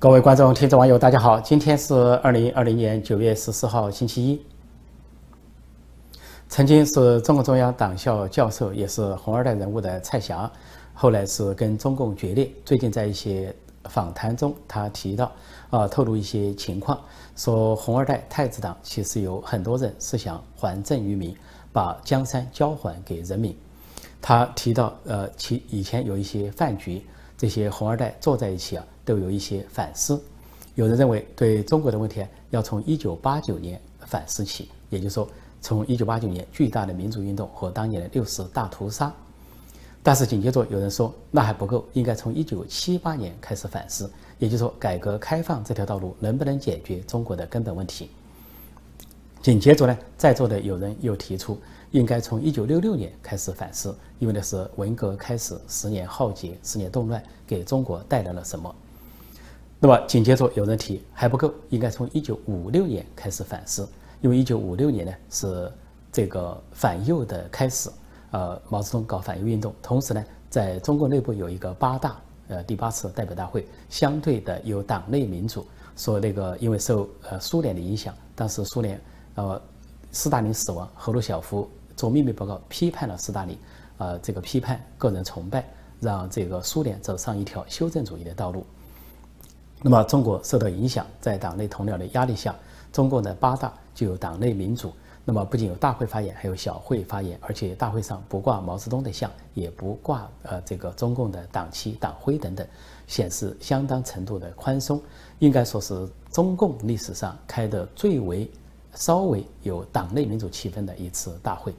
各位观众、听众、网友，大家好！今天是二零二零年九月十四号，星期一。曾经是中共中央党校教授，也是红二代人物的蔡霞，后来是跟中共决裂。最近在一些访谈中，他提到啊，透露一些情况，说红二代太子党其实有很多人是想还政于民，把江山交还给人民。他提到，呃，其以前有一些饭局，这些红二代坐在一起啊。都有一些反思，有人认为对中国的问题要从一九八九年反思起，也就是说从一九八九年巨大的民主运动和当年的六四大屠杀。但是紧接着有人说那还不够，应该从一九七八年开始反思，也就是说改革开放这条道路能不能解决中国的根本问题。紧接着呢，在座的有人又提出应该从一九六六年开始反思，因为那是文革开始十年浩劫，十年动乱给中国带来了什么？那么紧接着有人提还不够，应该从一九五六年开始反思，因为一九五六年呢是这个反右的开始，呃，毛泽东搞反右运动，同时呢，在中国内部有一个八大，呃，第八次代表大会，相对的有党内民主，说那个因为受呃苏联的影响，当时苏联呃斯大林死亡，赫鲁晓夫做秘密报告批判了斯大林，呃，这个批判个人崇拜，让这个苏联走上一条修正主义的道路。那么中国受到影响，在党内同僚的压力下，中共的八大就有党内民主。那么不仅有大会发言，还有小会发言，而且大会上不挂毛泽东的像，也不挂呃这个中共的党旗、党徽等等，显示相当程度的宽松。应该说是中共历史上开的最为稍微有党内民主气氛的一次大会。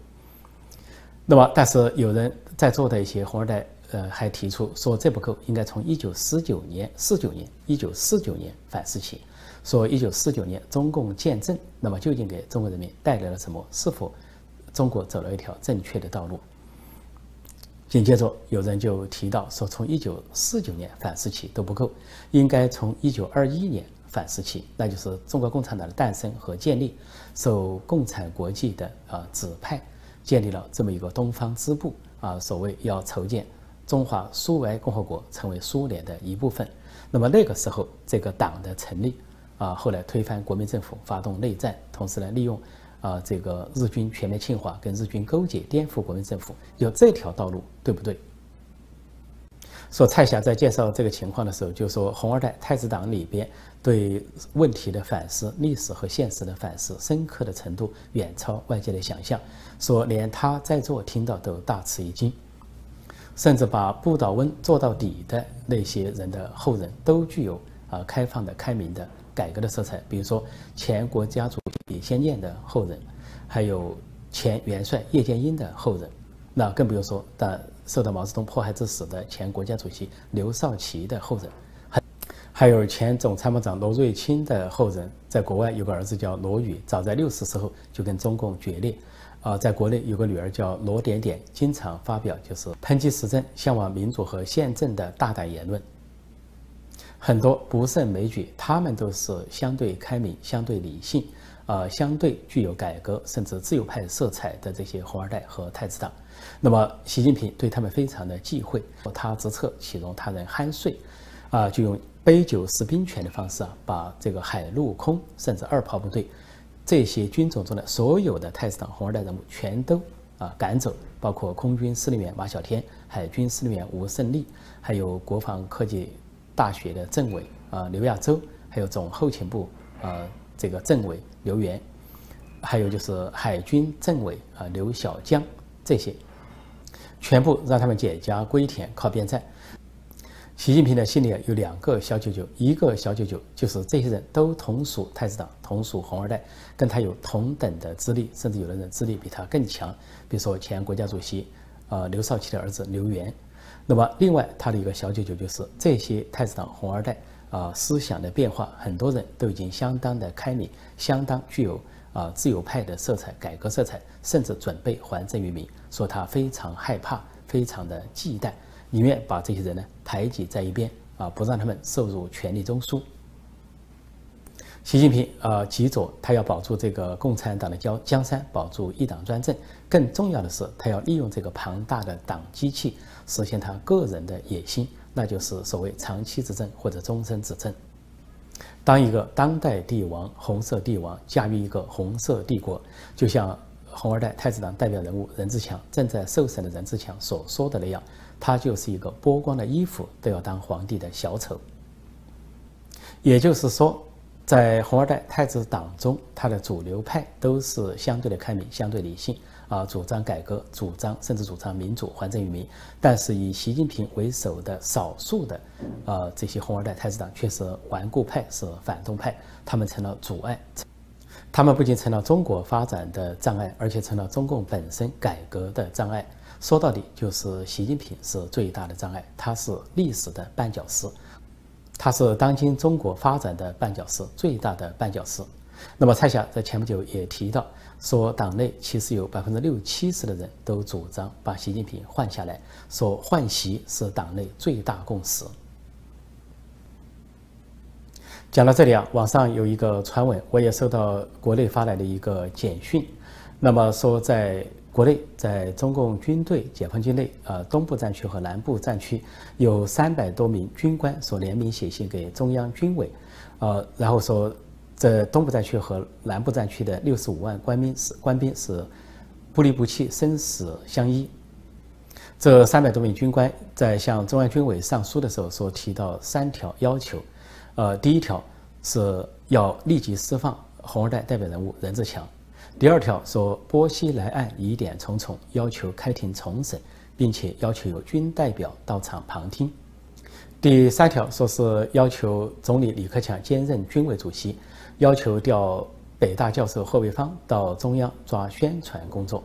那么，但是有人在座的一些红二代。呃，还提出说这不够，应该从一九四九年、四九年、一九四九年反思起。说一九四九年中共建政，那么究竟给中国人民带来了什么？是否中国走了一条正确的道路？紧接着有人就提到说，从一九四九年反思起都不够，应该从一九二一年反思起，那就是中国共产党的诞生和建立，受共产国际的啊指派，建立了这么一个东方支部啊，所谓要筹建。中华苏维埃共和国成为苏联的一部分，那么那个时候这个党的成立，啊，后来推翻国民政府，发动内战，同时呢，利用啊这个日军全面侵华，跟日军勾结，颠覆国民政府，有这条道路，对不对？说蔡霞在介绍这个情况的时候，就说红二代太子党里边对问题的反思，历史和现实的反思，深刻的程度远超外界的想象，说连他在座听到都大吃一惊。甚至把不倒翁做到底的那些人的后人都具有啊开放的、开明的、改革的色彩。比如说前国家主席李先念的后人，还有前元帅叶剑英的后人，那更不用说但受到毛泽东迫害致死的前国家主席刘少奇的后人，还还有前总参谋长罗瑞卿的后人，在国外有个儿子叫罗宇，早在六十时候就跟中共决裂。啊，在国内有个女儿叫罗点点，经常发表就是抨击时政、向往民主和宪政的大胆言论，很多不胜枚举。他们都是相对开明、相对理性，啊，相对具有改革甚至自由派色彩的这些红二代和太子党。那么，习近平对他们非常的忌讳，他之策岂容他人酣睡？啊，就用杯酒释兵权的方式啊，把这个海陆空甚至二炮部队。这些军种中的所有的太子党红二代人物全都啊赶走，包括空军司令员马晓天、海军司令员吴胜利，还有国防科技大学的政委啊刘亚洲，还有总后勤部啊这个政委刘源，还有就是海军政委啊刘小江，这些全部让他们解甲归田，靠边站。习近平的心里有两个小九九，一个小九九就是这些人都同属太子党，同属红二代，跟他有同等的资历，甚至有的人资历比他更强。比如说前国家主席，呃刘少奇的儿子刘源。那么另外他的一个小九九就是这些太子党红二代啊，思想的变化，很多人都已经相当的开明，相当具有啊自由派的色彩、改革色彩，甚至准备还政于民，说他非常害怕，非常的忌惮。宁愿把这些人呢排挤在一边啊，不让他们受入权力中枢。习近平啊，急着他要保住这个共产党的江江山，保住一党专政。更重要的是，他要利用这个庞大的党机器，实现他个人的野心，那就是所谓长期执政或者终身执政。当一个当代帝王，红色帝王驾驭一个红色帝国，就像红二代太子党代表人物任志强正在受审的任志强所说的那样，他就是一个剥光了衣服都要当皇帝的小丑。也就是说，在红二代太子党中，他的主流派都是相对的开明、相对理性啊，主张改革、主张甚至主张民主、还政于民。但是以习近平为首的少数的啊这些红二代太子党却是顽固派、是反动派，他们成了阻碍。他们不仅成了中国发展的障碍，而且成了中共本身改革的障碍。说到底，就是习近平是最大的障碍，他是历史的绊脚石。他是当今中国发展的绊脚石，最大的绊脚石。那么蔡霞在前不久也提到，说党内其实有百分之六七十的人都主张把习近平换下来，说换习是党内最大共识。讲到这里啊，网上有一个传闻，我也收到国内发来的一个简讯，那么说在。国内在中共军队解放军内，呃，东部战区和南部战区有三百多名军官所联名写信给中央军委，呃，然后说，这东部战区和南部战区的六十五万官兵是官兵是不离不弃、生死相依。这三百多名军官在向中央军委上书的时候，所提到三条要求，呃，第一条是要立即释放红二代代表人物任志强。第二条说，波西来案疑点重重，要求开庭重审，并且要求有军代表到场旁听。第三条说是要求总理李克强兼任军委主席，要求调北大教授贺卫方到中央抓宣传工作。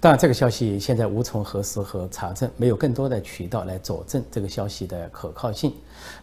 当然，这个消息现在无从核实和查证，没有更多的渠道来佐证这个消息的可靠性。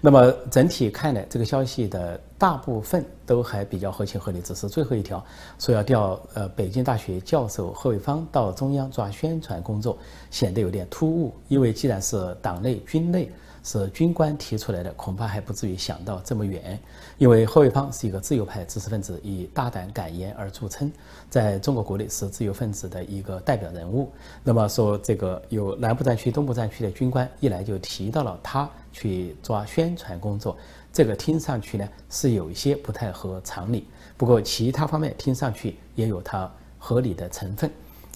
那么整体看来，这个消息的大部分都还比较合情合理，只是最后一条说要调呃北京大学教授贺卫方到中央抓宣传工作，显得有点突兀。因为既然是党内军内。是军官提出来的，恐怕还不至于想到这么远。因为贺卫方是一个自由派知识分子，以大胆敢言而著称，在中国国内是自由分子的一个代表人物。那么说，这个有南部战区、东部战区的军官一来就提到了他去抓宣传工作，这个听上去呢是有一些不太合常理。不过其他方面听上去也有它合理的成分，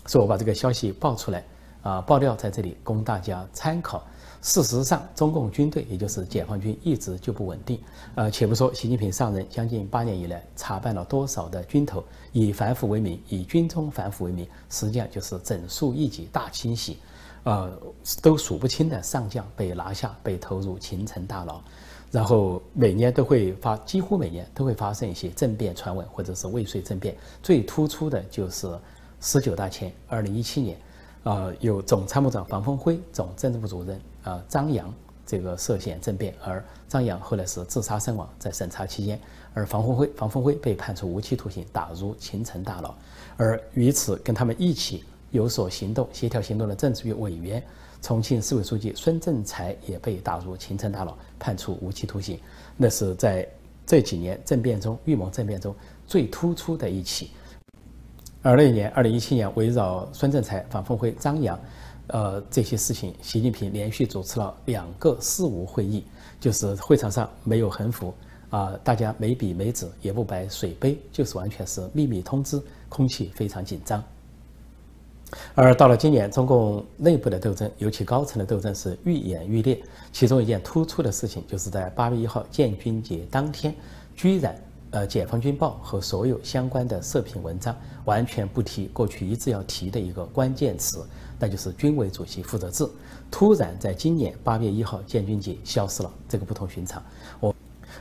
所以我把这个消息爆出来，啊，爆料在这里供大家参考。事实上，中共军队也就是解放军一直就不稳定。呃，且不说习近平上任将近八年以来查办了多少的军头，以反腐为名，以军中反腐为名，实际上就是整肃异己、大清洗，呃，都数不清的上将被拿下、被投入秦城大牢。然后每年都会发，几乎每年都会发生一些政变传闻，或者是未遂政变。最突出的就是十九大前，二零一七年，啊，有总参谋长房峰辉、总政治部主任。啊，张扬这个涉嫌政变，而张扬后来是自杀身亡，在审查期间，而房峰辉房峰辉被判处无期徒刑，打入秦城大牢，而与此跟他们一起有所行动、协调行动的政治局委员、重庆市委书记孙政才也被打入秦城大牢，判处无期徒刑。那是在这几年政变中、预谋政变中最突出的一起。而那一年，二零一七年，围绕孙政才、反峰辉、张扬。呃，这些事情，习近平连续主持了两个事务会议，就是会场上没有横幅啊，大家没笔没纸，也不摆水杯，就是完全是秘密通知，空气非常紧张。而到了今年，中共内部的斗争，尤其高层的斗争是愈演愈烈。其中一件突出的事情，就是在八月一号建军节当天，居然呃，《解放军报》和所有相关的社评文章完全不提过去一直要提的一个关键词。那就是军委主席负责制，突然在今年八月一号建军节消失了，这个不同寻常。我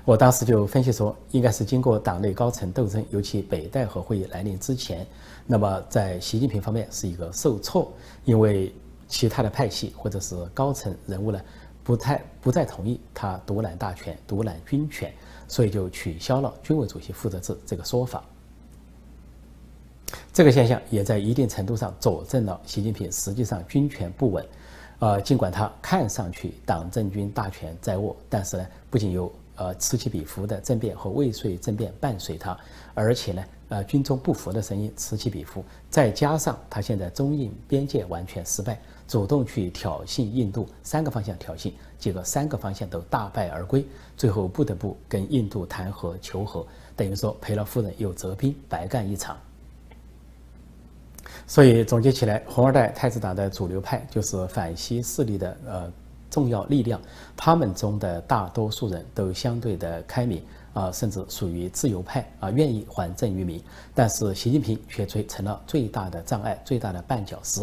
我当时就分析说，应该是经过党内高层斗争，尤其北戴河会议来临之前，那么在习近平方面是一个受挫，因为其他的派系或者是高层人物呢，不太不再同意他独揽大权、独揽军权，所以就取消了军委主席负责制这个说法。这个现象也在一定程度上佐证了习近平实际上军权不稳，呃，尽管他看上去党政军大权在握，但是呢，不仅有呃此起彼伏的政变和未遂政变伴随他，而且呢，呃军中不服的声音此起彼伏，再加上他现在中印边界完全失败，主动去挑衅印度，三个方向挑衅，结果三个方向都大败而归，最后不得不跟印度谈和求和，等于说赔了夫人又折兵，白干一场。所以总结起来，红二代太子党的主流派就是反西势力的呃重要力量，他们中的大多数人都相对的开明啊，甚至属于自由派啊，愿意还政于民。但是习近平却成了最大的障碍，最大的绊脚石。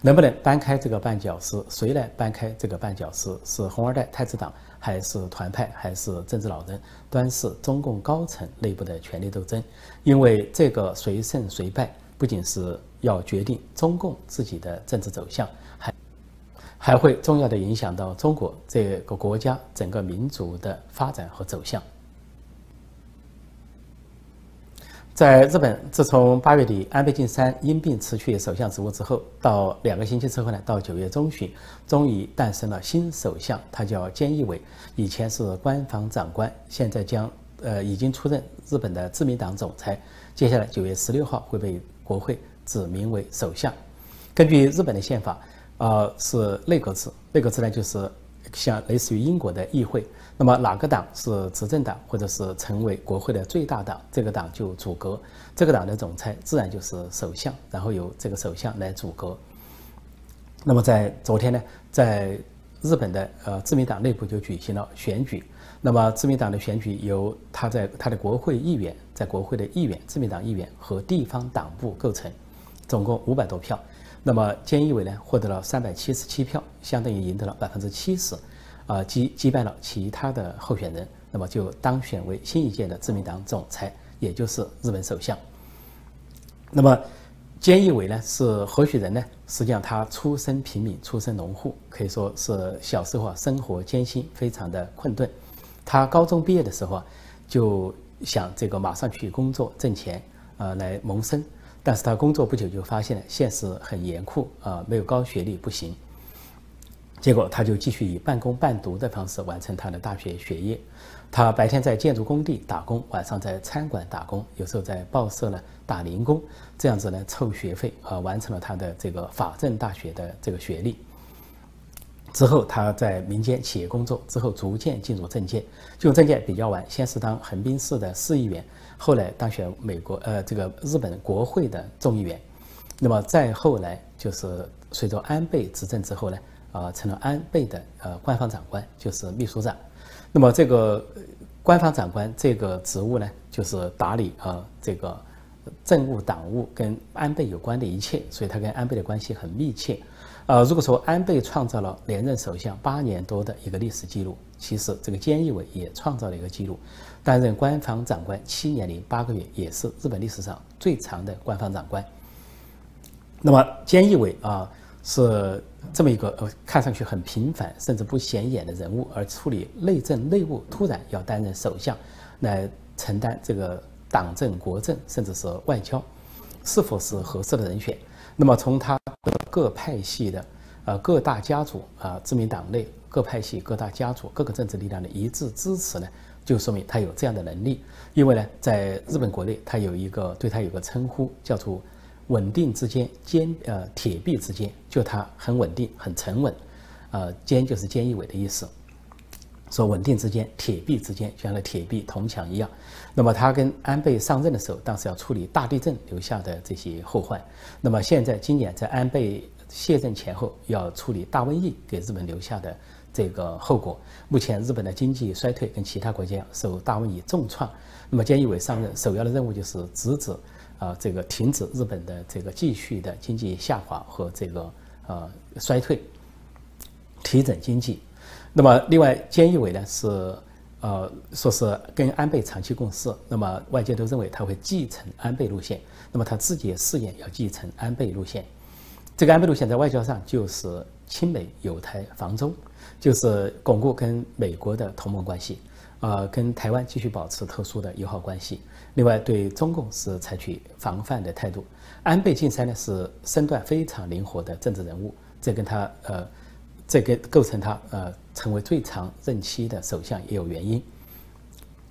能不能搬开这个绊脚石？谁来搬开这个绊脚石？是红二代太子党，还是团派，还是政治老人？端视中共高层内部的权力斗争。因为这个谁胜谁败，不仅是。要决定中共自己的政治走向，还还会重要的影响到中国这个国家整个民族的发展和走向。在日本，自从八月底安倍晋三因病辞去首相职务之后，到两个星期之后呢，到九月中旬，终于诞生了新首相，他叫菅义伟，以前是官房长官，现在将呃已经出任日本的自民党总裁，接下来九月十六号会被国会。指名为首相。根据日本的宪法，呃，是内阁制。内阁制呢，就是像类似于英国的议会。那么哪个党是执政党，或者是成为国会的最大党，这个党就组阁。这个党的总裁自然就是首相，然后由这个首相来组阁。那么在昨天呢，在日本的呃自民党内部就举行了选举。那么自民党的选举由他在他的国会议员，在国会的议员，自民党议员和地方党部构成。总共五百多票，那么菅义伟呢获得了三百七十七票，相当于赢得了百分之七十，啊击击败了其他的候选人，那么就当选为新一届的自民党总裁，也就是日本首相。那么菅义伟呢是何许人呢？实际上他出身平民，出身农户，可以说是小时候啊生活艰辛，非常的困顿。他高中毕业的时候啊，就想这个马上去工作挣钱，呃来谋生。但是他工作不久就发现现实很严酷啊，没有高学历不行。结果他就继续以半工半读的方式完成他的大学学业。他白天在建筑工地打工，晚上在餐馆打工，有时候在报社呢打零工，这样子呢凑学费啊，完成了他的这个法政大学的这个学历。之后他在民间企业工作，之后逐渐进入政界，进入政界比较晚，先是当横滨市的市议员。后来当选美国呃这个日本国会的众议员，那么再后来就是随着安倍执政之后呢，啊成了安倍的呃官方长官，就是秘书长。那么这个官方长官这个职务呢，就是打理啊这个政务党务跟安倍有关的一切，所以他跟安倍的关系很密切。呃，如果说安倍创造了连任首相八年多的一个历史记录，其实这个菅义伟也创造了一个记录，担任官方长官七年零八个月，也是日本历史上最长的官方长官。那么菅义伟啊，是这么一个呃看上去很平凡甚至不显眼的人物，而处理内政内务，突然要担任首相，来承担这个党政国政甚至是外交，是否是合适的人选？那么从他各派系的，呃各大家族啊，自民党内各派系、各大家族、各个政治力量的一致支持呢，就说明他有这样的能力。因为呢，在日本国内，他有一个对他有个称呼，叫做“稳定之间，坚呃铁壁之间”，就他很稳定、很沉稳，呃，坚就是菅义伟的意思。说稳定之间，铁壁之间，就像那铁壁铜墙一样。那么他跟安倍上任的时候，当时要处理大地震留下的这些后患。那么现在今年在安倍卸任前后，要处理大瘟疫给日本留下的这个后果。目前日本的经济衰退跟其他国家受大瘟疫重创。那么菅义伟上任首要的任务就是直指啊这个停止日本的这个继续的经济下滑和这个呃衰退，提振经济。那么，另外，菅义伟呢是，呃，说是跟安倍长期共事，那么外界都认为他会继承安倍路线，那么他自己也誓言要继承安倍路线。这个安倍路线在外交上就是亲美友台防中，就是巩固跟美国的同盟关系，呃，跟台湾继续保持特殊的友好关系。另外，对中共是采取防范的态度。安倍晋三呢是身段非常灵活的政治人物，这跟他呃。这个构成他呃成为最长任期的首相也有原因。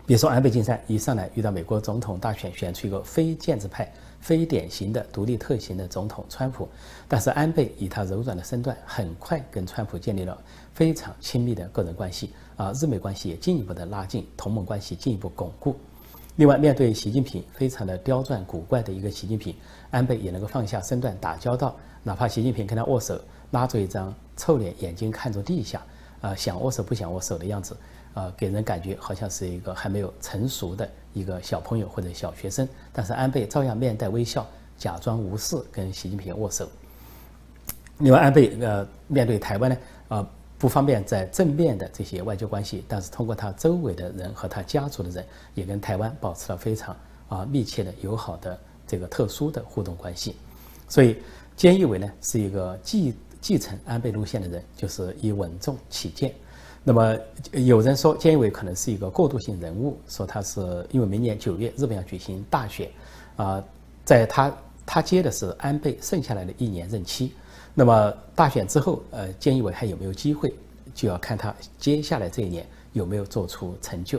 比如说安倍晋三一上来遇到美国总统大选，选出一个非建制派、非典型的独立特型的总统川普，但是安倍以他柔软的身段，很快跟川普建立了非常亲密的个人关系啊，日美关系也进一步的拉近，同盟关系进一步巩固。另外，面对习近平非常的刁钻古怪的一个习近平，安倍也能够放下身段打交道，哪怕习近平跟他握手，拉着一张臭脸，眼睛看着地下，啊，想握手不想握手的样子。啊，给人感觉好像是一个还没有成熟的一个小朋友或者小学生，但是安倍照样面带微笑，假装无视跟习近平握手。另外，安倍呃面对台湾呢，啊不方便在正面的这些外交关系，但是通过他周围的人和他家族的人，也跟台湾保持了非常啊密切的友好的这个特殊的互动关系。所以，菅义伟呢是一个继继承安倍路线的人，就是以稳重起见。那么有人说菅义伟可能是一个过渡性人物，说他是因为明年九月日本要举行大选，啊，在他他接的是安倍剩下来的一年任期，那么大选之后，呃，菅义伟还有没有机会，就要看他接下来这一年有没有做出成就。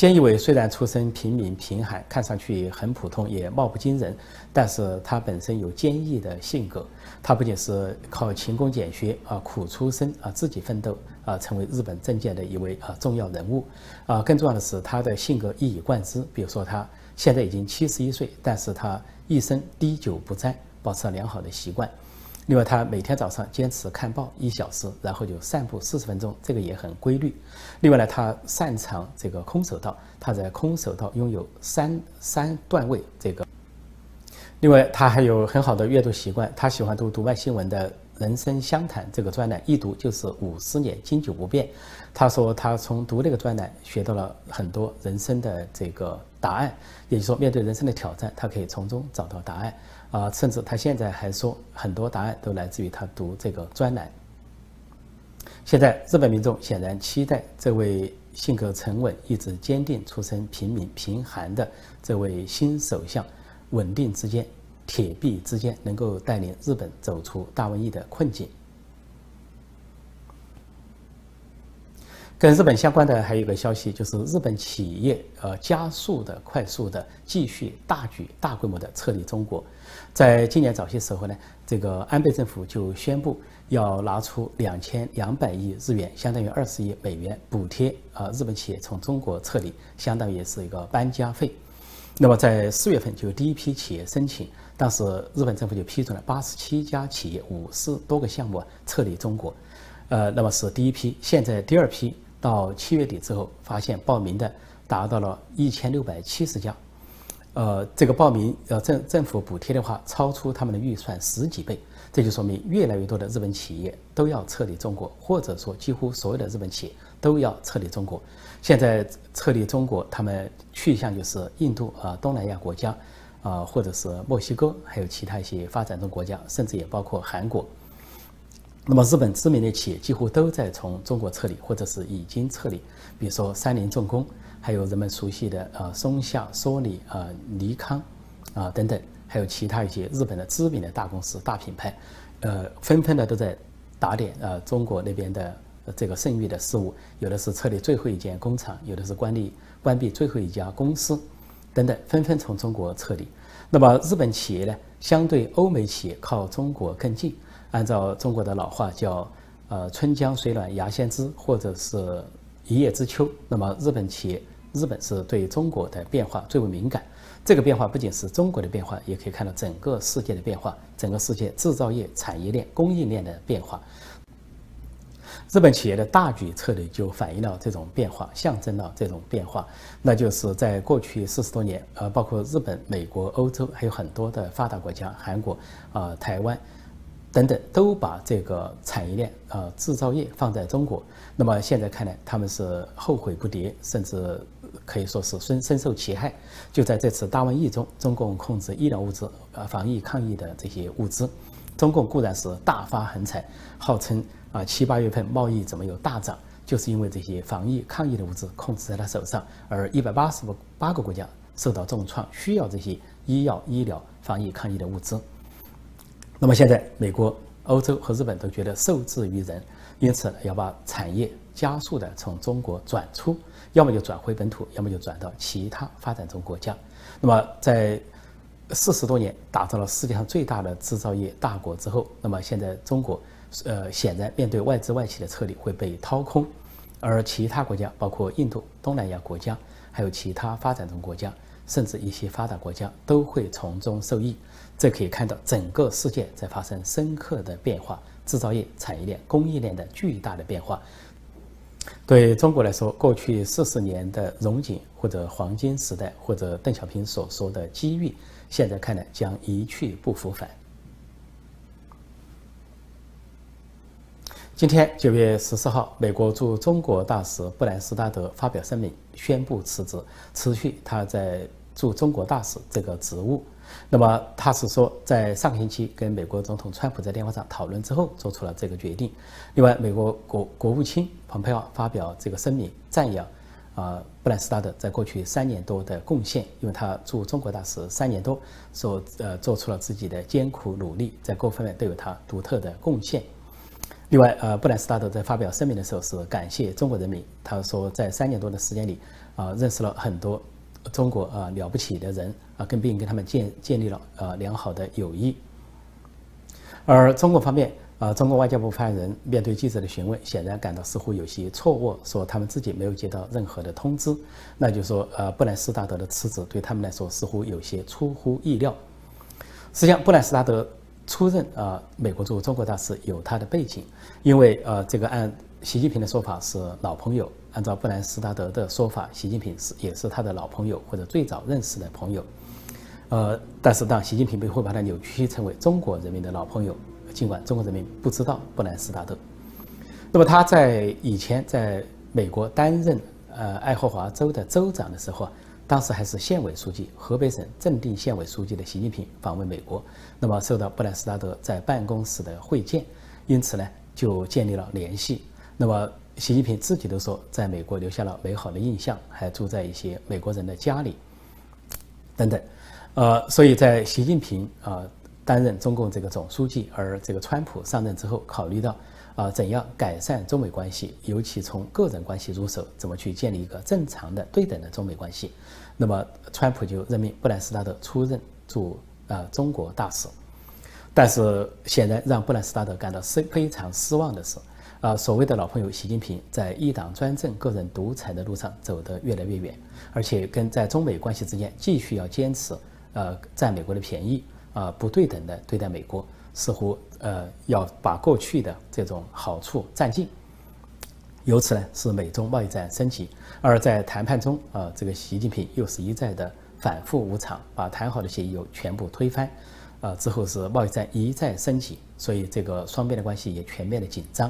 菅义伟虽然出身平民贫寒，看上去很普通，也貌不惊人，但是他本身有坚毅的性格。他不仅是靠勤工俭学啊，苦出身啊，自己奋斗啊，成为日本政界的一位啊重要人物啊。更重要的是，他的性格一以贯之。比如说，他现在已经七十一岁，但是他一生滴酒不沾，保持了良好的习惯。另外，他每天早上坚持看报一小时，然后就散步四十分钟，这个也很规律。另外呢，他擅长这个空手道，他在空手道拥有三三段位这个。另外，他还有很好的阅读习惯，他喜欢读读卖新闻的《人生相谈》这个专栏，一读就是五十年，经久不变。他说，他从读这个专栏学到了很多人生的这个答案，也就是说，面对人生的挑战，他可以从中找到答案。啊，甚至他现在还说，很多答案都来自于他读这个专栏。现在日本民众显然期待这位性格沉稳、意志坚定、出身平民贫寒的这位新首相，稳定之间、铁壁之间，能够带领日本走出大瘟疫的困境。跟日本相关的还有一个消息，就是日本企业呃加速的、快速的继续大举、大规模的撤离中国。在今年早些时候呢，这个安倍政府就宣布要拿出两千两百亿日元，相当于二十亿美元补贴啊日本企业从中国撤离，相当于是一个搬家费。那么在四月份就有第一批企业申请，当时日本政府就批准了八十七家企业五十多个项目撤离中国，呃，那么是第一批，现在第二批。到七月底之后，发现报名的达到了一千六百七十家，呃，这个报名要政政府补贴的话，超出他们的预算十几倍，这就说明越来越多的日本企业都要撤离中国，或者说几乎所有的日本企业都要撤离中国。现在撤离中国，他们去向就是印度啊、东南亚国家啊，或者是墨西哥，还有其他一些发展中国家，甚至也包括韩国。那么，日本知名的企业几乎都在从中国撤离，或者是已经撤离。比如说，三菱重工，还有人们熟悉的呃松下、索尼、啊尼康，啊等等，还有其他一些日本的知名的大公司、大品牌，呃，纷纷的都在打点呃中国那边的这个剩余的事物。有的是撤离最后一间工厂，有的是关闭关闭最后一家公司，等等，纷纷从中国撤离。那么，日本企业呢，相对欧美企业靠中国更近。按照中国的老话叫，呃，春江水暖鸭先知，或者是一叶知秋。那么日本企业，日本是对中国的变化最为敏感。这个变化不仅是中国的变化，也可以看到整个世界的变化，整个世界制造业、产业链、供应链的变化。日本企业的大举撤离就反映了这种变化，象征了这种变化。那就是在过去四十多年，呃，包括日本、美国、欧洲，还有很多的发达国家，韩国、啊、台湾。等等，都把这个产业链啊制造业放在中国。那么现在看来，他们是后悔不迭，甚至可以说是深深受其害。就在这次大瘟疫中，中共控制医疗物资、啊防疫抗疫的这些物资，中共固然是大发横财，号称啊七八月份贸易怎么有大涨，就是因为这些防疫抗疫的物资控制在他手上，而一百八十八个国家受到重创，需要这些医药、医疗、防疫抗疫的物资。那么现在，美国、欧洲和日本都觉得受制于人，因此要把产业加速的从中国转出，要么就转回本土，要么就转到其他发展中国家。那么在四十多年打造了世界上最大的制造业大国之后，那么现在中国，呃，显然面对外资外企的撤离会被掏空，而其他国家，包括印度、东南亚国家，还有其他发展中国家，甚至一些发达国家都会从中受益。这可以看到整个世界在发生深刻的变化，制造业产业链、供应链的巨大的变化。对中国来说，过去四十年的荣景或者黄金时代，或者邓小平所说的机遇。现在看来将一去不复返。今天九月十四号，美国驻中国大使布兰斯达德发表声明，宣布辞职，辞去他在驻中国大使这个职务。那么他是说，在上个星期跟美国总统川普在电话上讨论之后，做出了这个决定。另外，美国国国务卿蓬佩奥发表这个声明，赞扬。啊，布兰斯达德在过去三年多的贡献，因为他驻中国大使三年多，所呃做出了自己的艰苦努力，在各方面都有他独特的贡献。另外，呃，布兰斯达德在发表声明的时候是感谢中国人民，他说在三年多的时间里，啊，认识了很多中国啊了不起的人啊，跟并跟他们建建立了呃良好的友谊。而中国方面。啊，中国外交部发言人面对记者的询问，显然感到似乎有些错愕，说他们自己没有接到任何的通知。那就说，呃，布兰斯达德的辞职对他们来说似乎有些出乎意料。实际上，布兰斯达德出任啊美国驻中国大使有他的背景，因为呃，这个按习近平的说法是老朋友，按照布兰斯达德的说法，习近平是也是他的老朋友或者最早认识的朋友。呃，但是当习近平被会把他扭曲成为中国人民的老朋友。尽管中国人民不知道布兰斯达德，那么他在以前在美国担任呃爱荷华州的州长的时候，当时还是县委书记，河北省正定县委书记的习近平访问美国，那么受到布兰斯达德在办公室的会见，因此呢就建立了联系。那么习近平自己都说，在美国留下了美好的印象，还住在一些美国人的家里，等等，呃，所以在习近平啊。担任中共这个总书记，而这个川普上任之后，考虑到啊怎样改善中美关系，尤其从个人关系入手，怎么去建立一个正常的对等的中美关系，那么川普就任命布兰斯达德出任驻啊中国大使。但是显然让布兰斯达德感到是非常失望的是，啊所谓的老朋友习近平在一党专政、个人独裁的路上走得越来越远，而且跟在中美关系之间继续要坚持呃占美国的便宜。啊，不对等的对待美国，似乎呃要把过去的这种好处占尽，由此呢使美中贸易战升级。而在谈判中，啊，这个习近平又是一再的反复无常，把谈好的协议又全部推翻，啊，之后是贸易战一再升级，所以这个双边的关系也全面的紧张。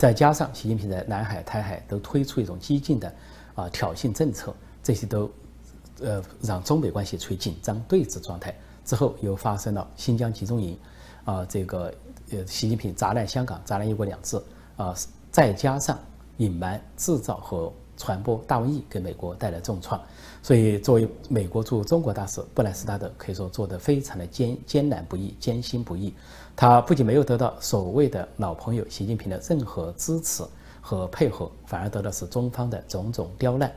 再加上习近平在南海、台海都推出一种激进的啊挑衅政策，这些都呃让中美关系处于紧张对峙状态。之后又发生了新疆集中营，啊，这个呃，习近平砸烂香港，砸烂一国两制，啊，再加上隐瞒、制造和传播大瘟疫，给美国带来重创。所以，作为美国驻中国大使布莱斯达德，可以说做得非常的艰艰难不易、艰辛不易。他不仅没有得到所谓的老朋友习近平的任何支持和配合，反而得到是中方的种种刁难。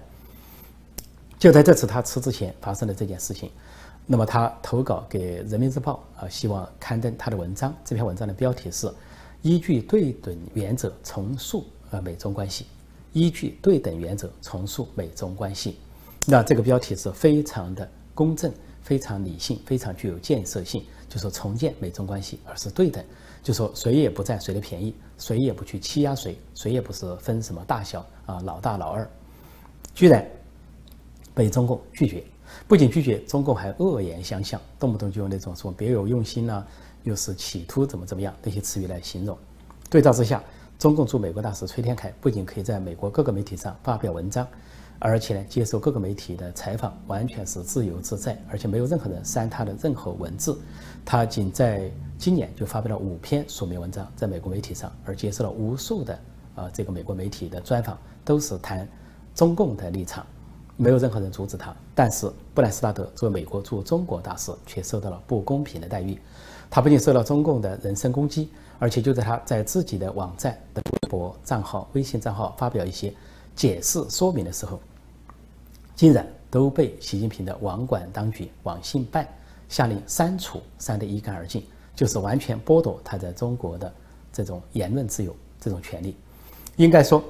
就在这次他辞职前发生的这件事情。那么他投稿给《人民日报》啊，希望刊登他的文章。这篇文章的标题是“依据对等原则重塑呃美中关系”。依据对等原则重塑美中关系，那这个标题是非常的公正、非常理性、非常具有建设性，就说重建美中关系，而是对等，就说谁也不占谁的便宜，谁也不去欺压谁，谁也不是分什么大小啊，老大老二，居然被中共拒绝。不仅拒绝，中共还恶言相向，动不动就用那种说别有用心呐，又是企图怎么怎么样那些词语来形容。对照之下，中共驻美国大使崔天凯不仅可以在美国各个媒体上发表文章，而且呢接受各个媒体的采访，完全是自由自在，而且没有任何人删他的任何文字。他仅在今年就发表了五篇署名文章在美国媒体上，而接受了无数的啊这个美国媒体的专访，都是谈中共的立场。没有任何人阻止他，但是布莱斯达德作为美国驻中国大使，却受到了不公平的待遇。他不仅受到中共的人身攻击，而且就在他在自己的网站的微博账号、微信账号发表一些解释说明的时候，竟然都被习近平的网管当局网信办下令删除，删得一干二净，就是完全剥夺他在中国的这种言论自由这种权利。应该说，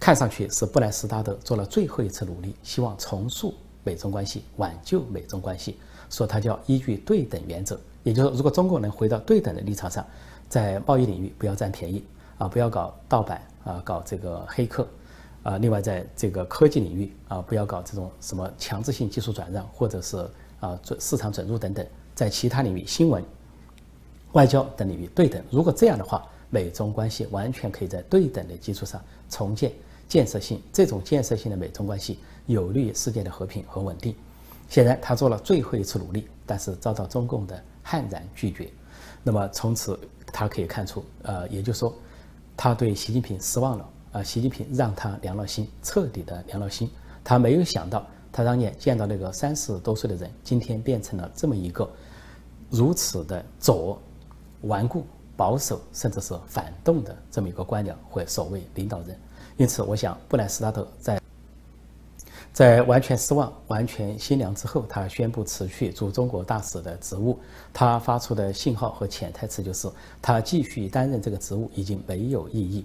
看上去是布莱斯达德做了最后一次努力，希望重塑美中关系，挽救美中关系。说他叫依据对等原则，也就是说，如果中国能回到对等的立场上，在贸易领域不要占便宜啊，不要搞盗版啊，搞这个黑客啊。另外，在这个科技领域啊，不要搞这种什么强制性技术转让，或者是啊准市场准入等等。在其他领域，新闻、外交等领域对等。如果这样的话，美中关系完全可以在对等的基础上重建建设性。这种建设性的美中关系有利于世界的和平和稳定。显然，他做了最后一次努力，但是遭到中共的悍然拒绝。那么，从此他可以看出，呃，也就是说，他对习近平失望了。啊，习近平让他凉了心，彻底的凉了心。他没有想到，他当年见到那个三十多岁的人，今天变成了这么一个如此的左、顽固、保守，甚至是反动的这么一个官僚或所谓领导人。因此，我想布莱斯达特在。在完全失望、完全心凉之后，他宣布辞去驻中国大使的职务。他发出的信号和潜台词就是，他继续担任这个职务已经没有意义。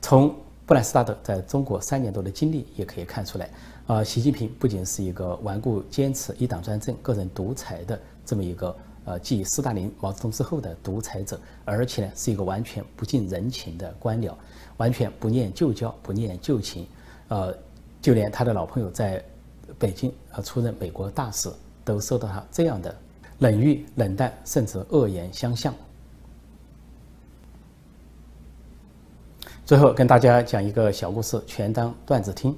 从布莱斯达德在中国三年多的经历也可以看出来，啊，习近平不仅是一个顽固坚持一党专政、个人独裁的这么一个呃继斯大林、毛泽东之后的独裁者，而且呢是一个完全不近人情的官僚，完全不念旧交、不念旧情，呃。就连他的老朋友在北京啊出任美国大使，都受到他这样的冷遇、冷淡，甚至恶言相向。最后跟大家讲一个小故事，全当段子听。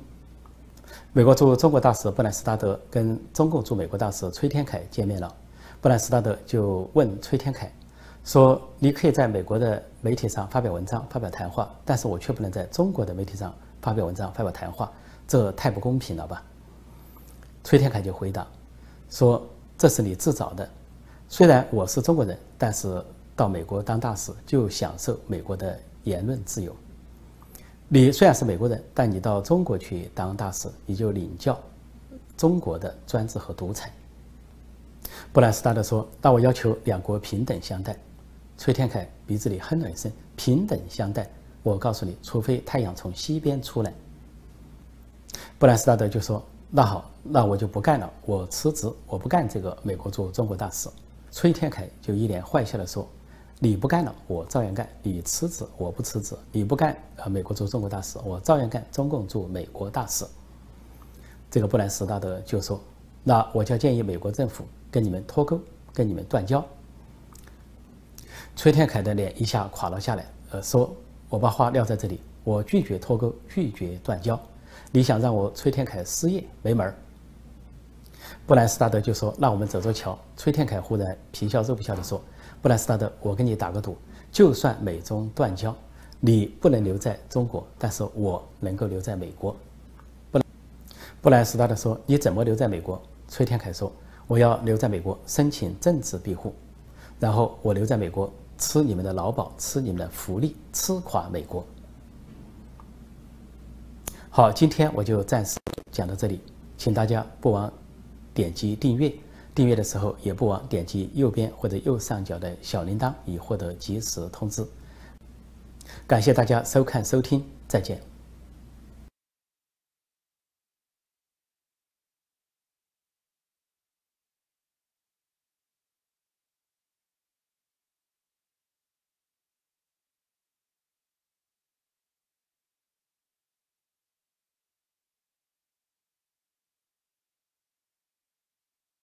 美国驻中国大使布兰斯达德跟中共驻美国大使崔天凯见面了，布兰斯达德就问崔天凯说：“你可以在美国的媒体上发表文章、发表谈话，但是我却不能在中国的媒体上发表文章、发表谈话。”这太不公平了吧？崔天凯就回答说：“这是你自找的。虽然我是中国人，但是到美国当大使就享受美国的言论自由。你虽然是美国人，但你到中国去当大使，你就领教中国的专制和独裁。”布兰斯达德说：“那我要求两国平等相待。”崔天凯鼻子里哼了一声：“平等相待？我告诉你，除非太阳从西边出来。”布兰斯达德就说：“那好，那我就不干了，我辞职，我不干这个美国驻中国大使。”崔天凯就一脸坏笑地说：“你不干了，我照样干；你辞职，我不辞职；你不干呃美国驻中国大使，我照样干中共驻美国大使。”这个布兰斯达德就说：“那我就建议美国政府跟你们脱钩，跟你们断交。”崔天凯的脸一下垮了下来，呃，说：“我把话撂在这里，我拒绝脱钩，拒绝断交。”你想让我崔天凯失业没门儿？布兰斯达德就说：“那我们走着瞧。”崔天凯忽然皮笑肉不笑地说：“布莱斯达德，我跟你打个赌，就算美中断交，你不能留在中国，但是我能够留在美国。”布布莱斯达德说：“你怎么留在美国？”崔天凯说：“我要留在美国申请政治庇护，然后我留在美国吃你们的劳保，吃你们的福利，吃垮美国。”好，今天我就暂时讲到这里，请大家不忘点击订阅，订阅的时候也不忘点击右边或者右上角的小铃铛，以获得及时通知。感谢大家收看收听，再见。